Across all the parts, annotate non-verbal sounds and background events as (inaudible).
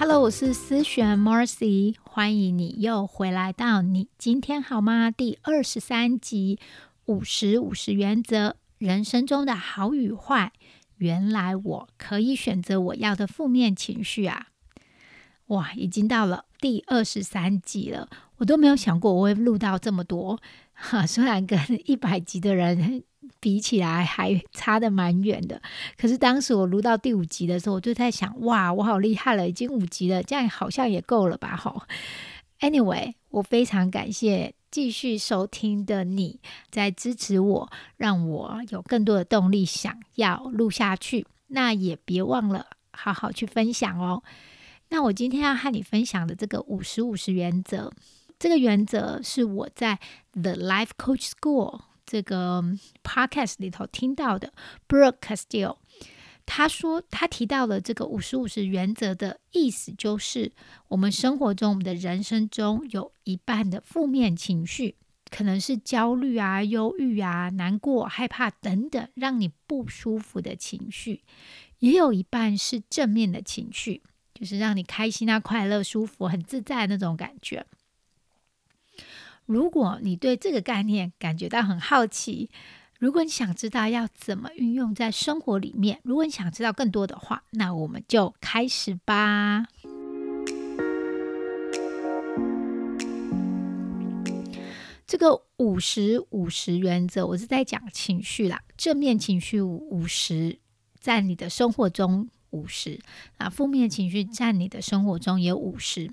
Hello，我是思璇 Marcy，欢迎你又回来到你今天好吗？第二十三集五十五十原则，人生中的好与坏。原来我可以选择我要的负面情绪啊！哇，已经到了第二十三集了，我都没有想过我会录到这么多哈。虽然跟一百集的人比起来还差的蛮远的，可是当时我录到第五集的时候，我就在想，哇，我好厉害了，已经五集了，这样好像也够了吧？哈。Anyway，我非常感谢。继续收听的你在支持我，让我有更多的动力想要录下去。那也别忘了好好去分享哦。那我今天要和你分享的这个五十五十原则，这个原则是我在 The Life Coach School 这个 podcast 里头听到的，Brooke Castillo。他说，他提到了这个五十五十原则的意思，就是我们生活中、我们的人生中有一半的负面情绪，可能是焦虑啊、忧郁啊、难过、害怕等等，让你不舒服的情绪；也有一半是正面的情绪，就是让你开心啊、快乐、舒服、很自在那种感觉。如果你对这个概念感觉到很好奇，如果你想知道要怎么运用在生活里面，如果你想知道更多的话，那我们就开始吧。这个五十五十原则，我是在讲情绪啦，正面情绪五十，在你的生活中五十，啊，负面情绪在你的生活中也五十。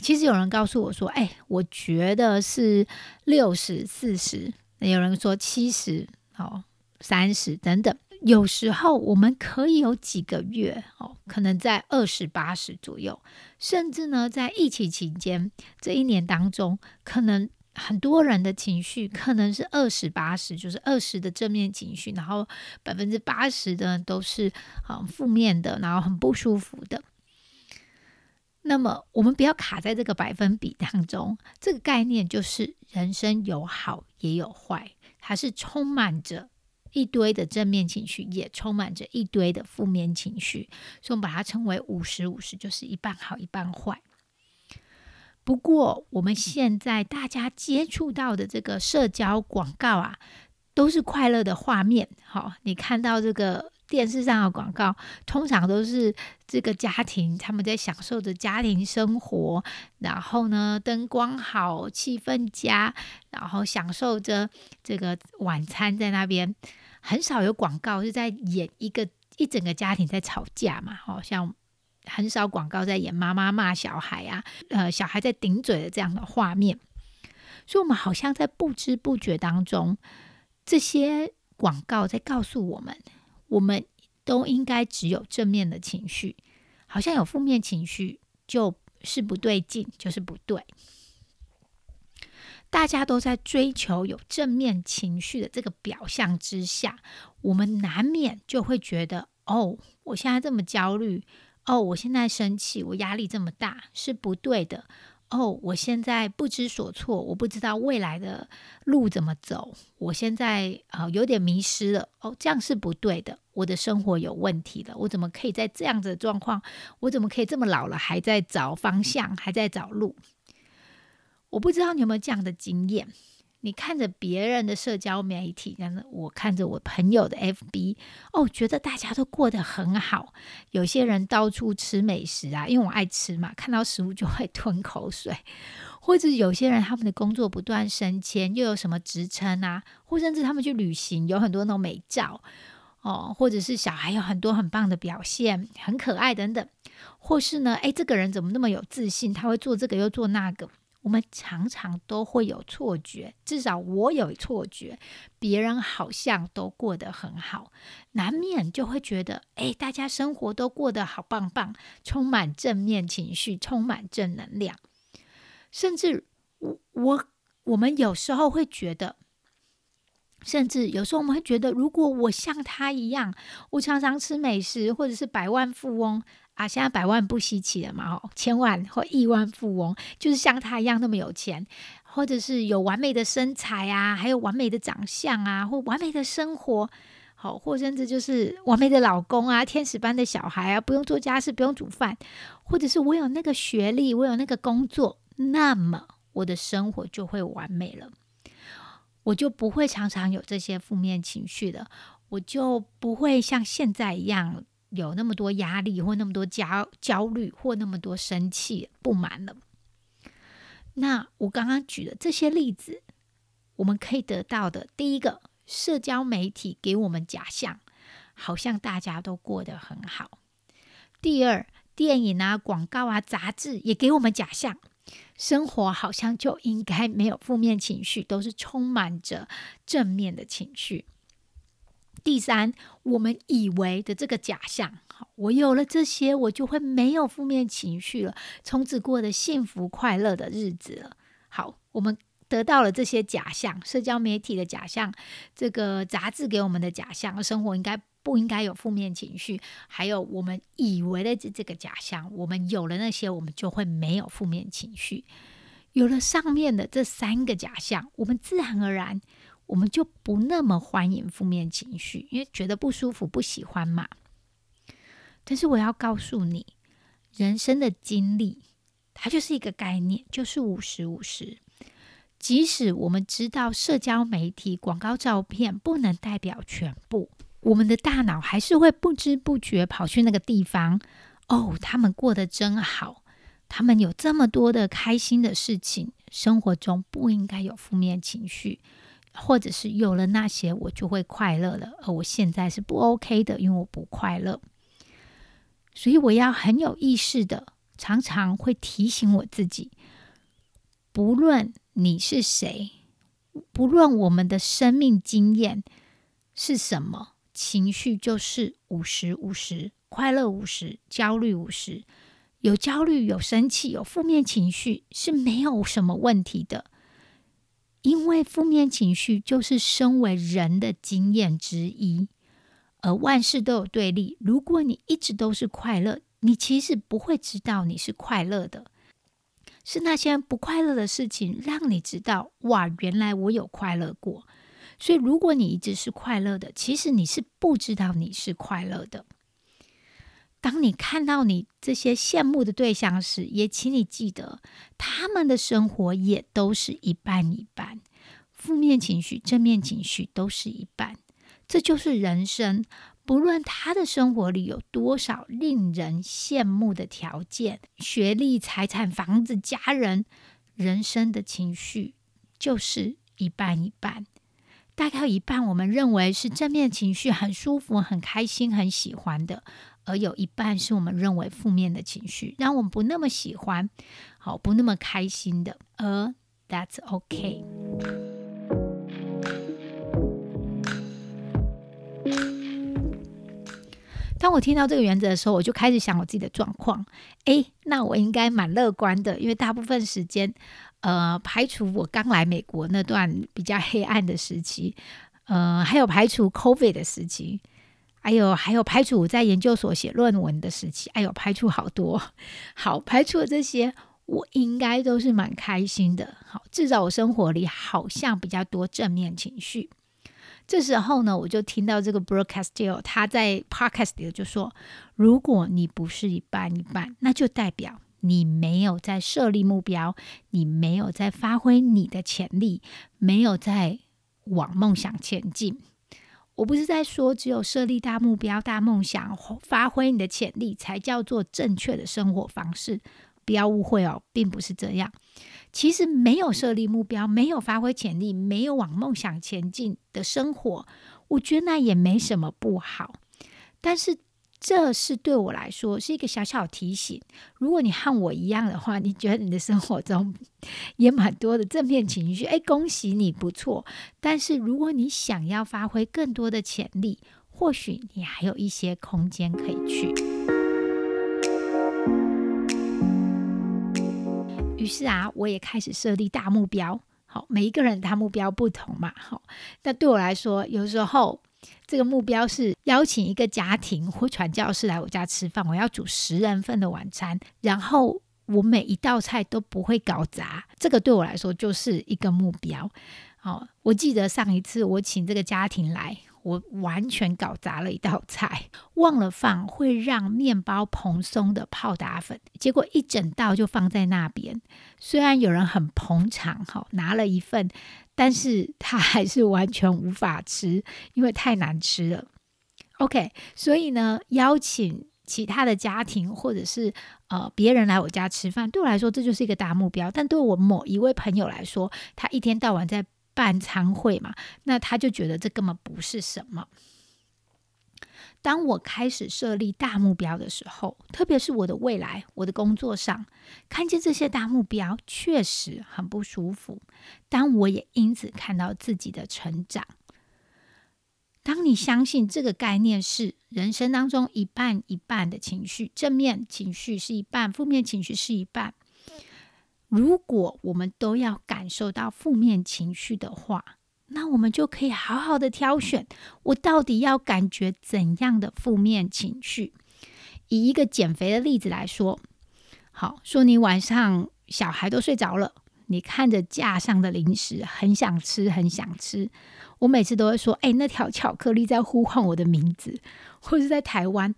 其实有人告诉我说：“哎，我觉得是六十四十。”有人说七十。哦，三十等等，有时候我们可以有几个月哦，可能在二十八十左右，甚至呢，在疫情期间这一年当中，可能很多人的情绪可能是二十八十，就是二十的正面情绪，然后百分之八十的都是啊负面的，然后很不舒服的。那么我们不要卡在这个百分比当中，这个概念就是人生有好也有坏。它是充满着一堆的正面情绪，也充满着一堆的负面情绪，所以我们把它称为五十五十，就是一半好一半坏。不过我们现在大家接触到的这个社交广告啊，都是快乐的画面。好，你看到这个。电视上的广告通常都是这个家庭他们在享受着家庭生活，然后呢灯光好，气氛佳，然后享受着这个晚餐在那边。很少有广告是在演一个一整个家庭在吵架嘛，好像很少广告在演妈妈骂小孩啊，呃小孩在顶嘴的这样的画面。所以，我们好像在不知不觉当中，这些广告在告诉我们。我们都应该只有正面的情绪，好像有负面情绪就是不对劲，就是不对。大家都在追求有正面情绪的这个表象之下，我们难免就会觉得：哦，我现在这么焦虑，哦，我现在生气，我压力这么大，是不对的。哦，我现在不知所措，我不知道未来的路怎么走，我现在啊有点迷失了。哦，这样是不对的，我的生活有问题了。我怎么可以在这样子的状况？我怎么可以这么老了还在找方向，还在找路？我不知道你有没有这样的经验。你看着别人的社交媒体，但是我看着我朋友的 FB，哦，觉得大家都过得很好。有些人到处吃美食啊，因为我爱吃嘛，看到食物就会 (laughs) 吞口水。或者有些人他们的工作不断升迁，又有什么职称啊，或甚至他们去旅行，有很多那种美照哦，或者是小孩有很多很棒的表现，很可爱等等。或是呢，诶，这个人怎么那么有自信？他会做这个又做那个。我们常常都会有错觉，至少我有错觉，别人好像都过得很好，难免就会觉得，哎，大家生活都过得好棒棒，充满正面情绪，充满正能量。甚至我我我们有时候会觉得，甚至有时候我们会觉得，如果我像他一样，我常常吃美食，或者是百万富翁啊，现在百万不稀奇了嘛，哦，千万或亿万富翁，就是像他一样那么有钱，或者是有完美的身材啊，还有完美的长相啊，或完美的生活。好，或甚至就是完美的老公啊，天使般的小孩啊，不用做家事，不用煮饭，或者是我有那个学历，我有那个工作，那么我的生活就会完美了，我就不会常常有这些负面情绪了，我就不会像现在一样有那么多压力，或那么多焦焦虑，或那么多生气不满了。那我刚刚举的这些例子，我们可以得到的第一个。社交媒体给我们假象，好像大家都过得很好。第二，电影啊、广告啊、杂志也给我们假象，生活好像就应该没有负面情绪，都是充满着正面的情绪。第三，我们以为的这个假象，好，我有了这些，我就会没有负面情绪了，从此过得幸福快乐的日子了。好，我们。得到了这些假象，社交媒体的假象，这个杂志给我们的假象，生活应该不应该有负面情绪？还有我们以为的这这个假象，我们有了那些，我们就会没有负面情绪。有了上面的这三个假象，我们自然而然我们就不那么欢迎负面情绪，因为觉得不舒服、不喜欢嘛。但是我要告诉你，人生的经历，它就是一个概念，就是五十五十。即使我们知道社交媒体广告照片不能代表全部，我们的大脑还是会不知不觉跑去那个地方。哦，他们过得真好，他们有这么多的开心的事情，生活中不应该有负面情绪，或者是有了那些我就会快乐了，而我现在是不 OK 的，因为我不快乐。所以我要很有意识的，常常会提醒我自己，不论。你是谁？不论我们的生命经验是什么，情绪就是五十五十，快乐五十，焦虑五十。有焦虑、有生气、有负面情绪是没有什么问题的，因为负面情绪就是身为人的经验之一。而万事都有对立，如果你一直都是快乐，你其实不会知道你是快乐的。是那些不快乐的事情，让你知道哇，原来我有快乐过。所以，如果你一直是快乐的，其实你是不知道你是快乐的。当你看到你这些羡慕的对象时，也请你记得，他们的生活也都是一半一半，负面情绪、正面情绪都是一半。这就是人生。不论他的生活里有多少令人羡慕的条件，学历、财产、房子、家人，人生的情绪就是一半一半。大概一半我们认为是正面情绪，很舒服、很开心、很喜欢的；而有一半是我们认为负面的情绪，让我们不那么喜欢、好不那么开心的。而 That's OK。当我听到这个原则的时候，我就开始想我自己的状况。诶，那我应该蛮乐观的，因为大部分时间，呃，排除我刚来美国那段比较黑暗的时期，呃，还有排除 COVID 的时期，还有还有排除我在研究所写论文的时期，哎呦，排除好多。好，排除了这些，我应该都是蛮开心的。好，至少我生活里好像比较多正面情绪。这时候呢，我就听到这个 broadcaster 他在 podcast 里就说：“如果你不是一半一半，那就代表你没有在设立目标，你没有在发挥你的潜力，没有在往梦想前进。我不是在说只有设立大目标、大梦想，发挥你的潜力才叫做正确的生活方式。不要误会哦，并不是这样。”其实没有设立目标，没有发挥潜力，没有往梦想前进的生活，我觉得那也没什么不好。但是这是对我来说是一个小小提醒。如果你和我一样的话，你觉得你的生活中也蛮多的正面情绪，哎，恭喜你，不错。但是如果你想要发挥更多的潜力，或许你还有一些空间可以去。于是啊，我也开始设立大目标。好，每一个人他目标不同嘛。好，那对我来说，有时候这个目标是邀请一个家庭或传教士来我家吃饭，我要煮十人份的晚餐，然后我每一道菜都不会搞砸。这个对我来说就是一个目标。好，我记得上一次我请这个家庭来。我完全搞砸了一道菜，忘了放会让面包蓬松的泡打粉，结果一整道就放在那边。虽然有人很捧场，哈，拿了一份，但是他还是完全无法吃，因为太难吃了。OK，所以呢，邀请其他的家庭或者是呃别人来我家吃饭，对我来说这就是一个大目标。但对我某一位朋友来说，他一天到晚在。办餐会嘛，那他就觉得这根本不是什么。当我开始设立大目标的时候，特别是我的未来、我的工作上，看见这些大目标确实很不舒服。当我也因此看到自己的成长。当你相信这个概念是人生当中一半一半的情绪，正面情绪是一半，负面情绪是一半。如果我们都要感受到负面情绪的话，那我们就可以好好的挑选，我到底要感觉怎样的负面情绪。以一个减肥的例子来说，好说你晚上小孩都睡着了，你看着架上的零食，很想吃，很想吃。我每次都会说：“哎，那条巧克力在呼唤我的名字。”或是在台湾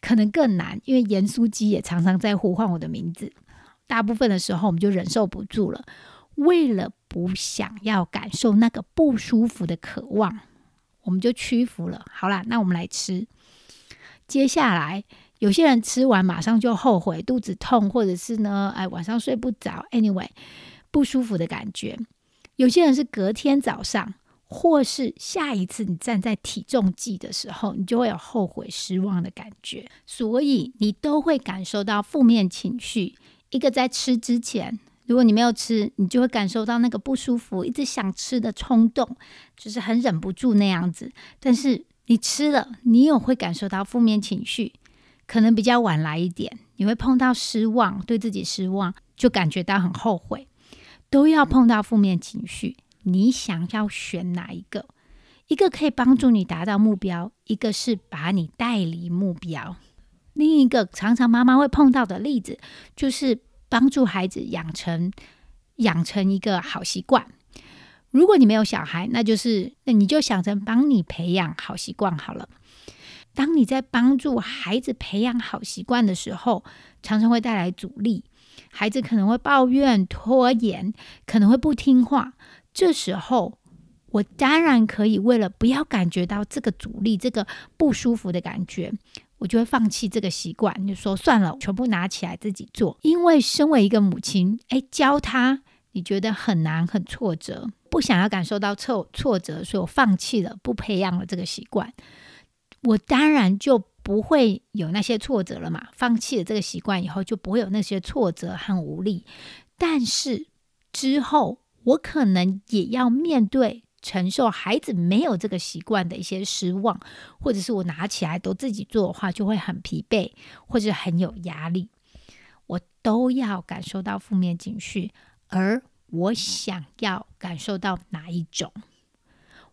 可能更难，因为盐酥鸡也常常在呼唤我的名字。大部分的时候，我们就忍受不住了。为了不想要感受那个不舒服的渴望，我们就屈服了。好啦，那我们来吃。接下来，有些人吃完马上就后悔，肚子痛，或者是呢，哎，晚上睡不着。Anyway，不舒服的感觉。有些人是隔天早上，或是下一次你站在体重计的时候，你就会有后悔、失望的感觉。所以，你都会感受到负面情绪。一个在吃之前，如果你没有吃，你就会感受到那个不舒服，一直想吃的冲动，就是很忍不住那样子。但是你吃了，你有会感受到负面情绪，可能比较晚来一点，你会碰到失望，对自己失望，就感觉到很后悔，都要碰到负面情绪。你想要选哪一个？一个可以帮助你达到目标，一个是把你带离目标。另一个常常妈妈会碰到的例子，就是帮助孩子养成养成一个好习惯。如果你没有小孩，那就是那你就想成帮你培养好习惯好了。当你在帮助孩子培养好习惯的时候，常常会带来阻力，孩子可能会抱怨、拖延，可能会不听话。这时候，我当然可以为了不要感觉到这个阻力、这个不舒服的感觉。我就会放弃这个习惯，就说算了，全部拿起来自己做。因为身为一个母亲，哎，教他你觉得很难、很挫折，不想要感受到挫挫折，所以我放弃了，不培养了这个习惯。我当然就不会有那些挫折了嘛。放弃了这个习惯以后，就不会有那些挫折和无力。但是之后，我可能也要面对。承受孩子没有这个习惯的一些失望，或者是我拿起来都自己做的话，就会很疲惫或者很有压力。我都要感受到负面情绪，而我想要感受到哪一种？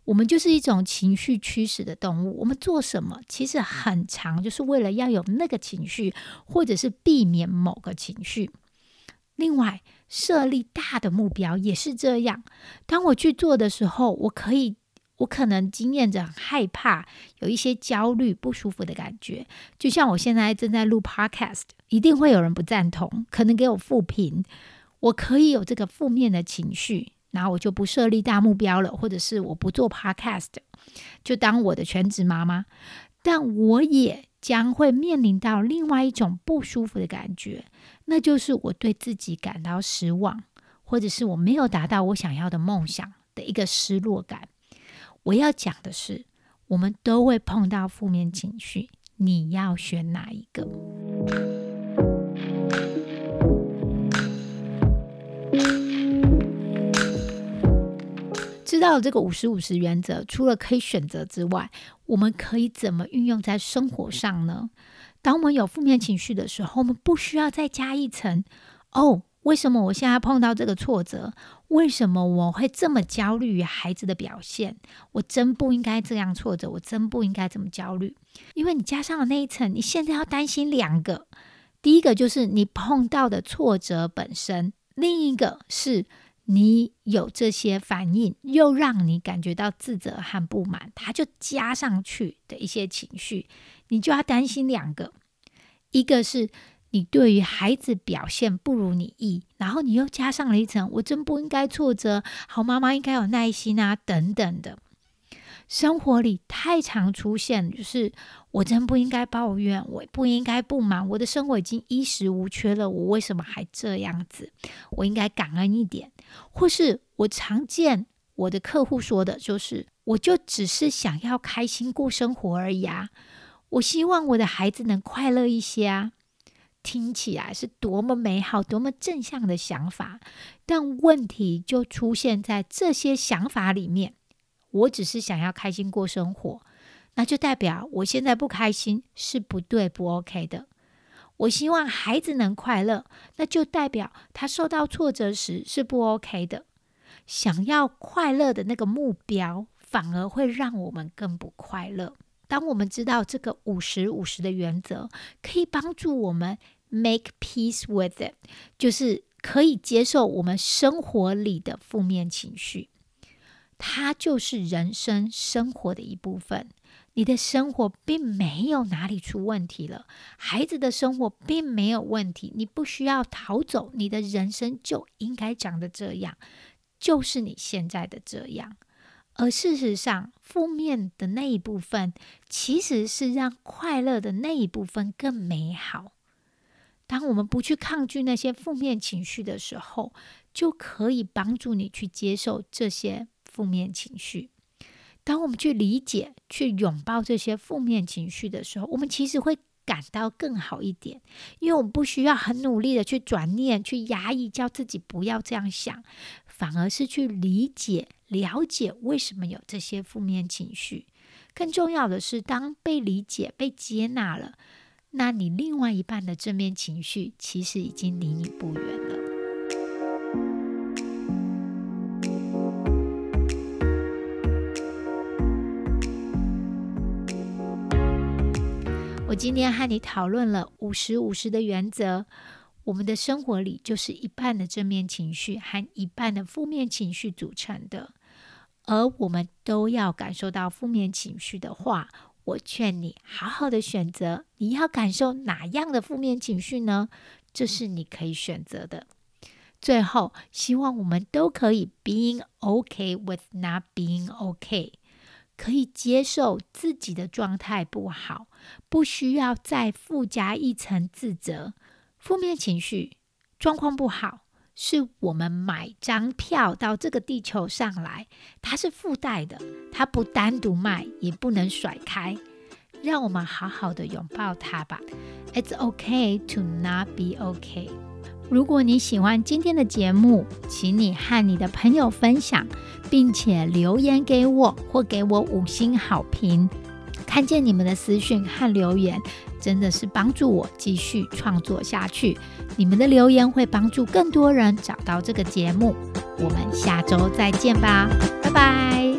我们就是一种情绪驱使的动物。我们做什么，其实很长，就是为了要有那个情绪，或者是避免某个情绪。另外，设立大的目标也是这样。当我去做的时候，我可以，我可能经验着害怕，有一些焦虑、不舒服的感觉。就像我现在正在录 Podcast，一定会有人不赞同，可能给我负评。我可以有这个负面的情绪，然后我就不设立大目标了，或者是我不做 Podcast，就当我的全职妈妈。但我也。将会面临到另外一种不舒服的感觉，那就是我对自己感到失望，或者是我没有达到我想要的梦想的一个失落感。我要讲的是，我们都会碰到负面情绪，你要选哪一个？知道这个五十五十原则，除了可以选择之外，我们可以怎么运用在生活上呢？当我们有负面情绪的时候，我们不需要再加一层“哦，为什么我现在碰到这个挫折？为什么我会这么焦虑孩子的表现？我真不应该这样挫折，我真不应该这么焦虑。因为你加上了那一层，你现在要担心两个：第一个就是你碰到的挫折本身，另一个是你有这些反应，又让你感觉到自责和不满，它就加上去的一些情绪，你就要担心两个，一个是。你对于孩子表现不如你意，然后你又加上了一层“我真不应该挫折，好妈妈应该有耐心啊”等等的。生活里太常出现，就是我真不应该抱怨，我不应该不满，我的生活已经衣食无缺了，我为什么还这样子？我应该感恩一点。或是我常见我的客户说的，就是我就只是想要开心过生活而已啊，我希望我的孩子能快乐一些啊。听起来是多么美好、多么正向的想法，但问题就出现在这些想法里面。我只是想要开心过生活，那就代表我现在不开心是不对、不 OK 的。我希望孩子能快乐，那就代表他受到挫折时是不 OK 的。想要快乐的那个目标，反而会让我们更不快乐。当我们知道这个五十五十的原则，可以帮助我们 make peace with it，就是可以接受我们生活里的负面情绪，它就是人生生活的一部分。你的生活并没有哪里出问题了，孩子的生活并没有问题，你不需要逃走，你的人生就应该长得这样，就是你现在的这样。而事实上，负面的那一部分其实是让快乐的那一部分更美好。当我们不去抗拒那些负面情绪的时候，就可以帮助你去接受这些负面情绪。当我们去理解、去拥抱这些负面情绪的时候，我们其实会感到更好一点，因为我们不需要很努力的去转念、去压抑，叫自己不要这样想，反而是去理解。了解为什么有这些负面情绪，更重要的是，当被理解、被接纳了，那你另外一半的正面情绪其实已经离你不远了。今天和你讨论了五十五十的原则。我们的生活里就是一半的正面情绪和一半的负面情绪组成的。而我们都要感受到负面情绪的话，我劝你好好的选择，你要感受哪样的负面情绪呢？这是你可以选择的。最后，希望我们都可以 being okay with not being okay，可以接受自己的状态不好，不需要再附加一层自责。负面情绪状况不好。是我们买张票到这个地球上来，它是附带的，它不单独卖，也不能甩开。让我们好好的拥抱它吧。It's okay to not be okay。如果你喜欢今天的节目，请你和你的朋友分享，并且留言给我或给我五星好评。看见你们的私讯和留言。真的是帮助我继续创作下去。你们的留言会帮助更多人找到这个节目。我们下周再见吧，拜拜。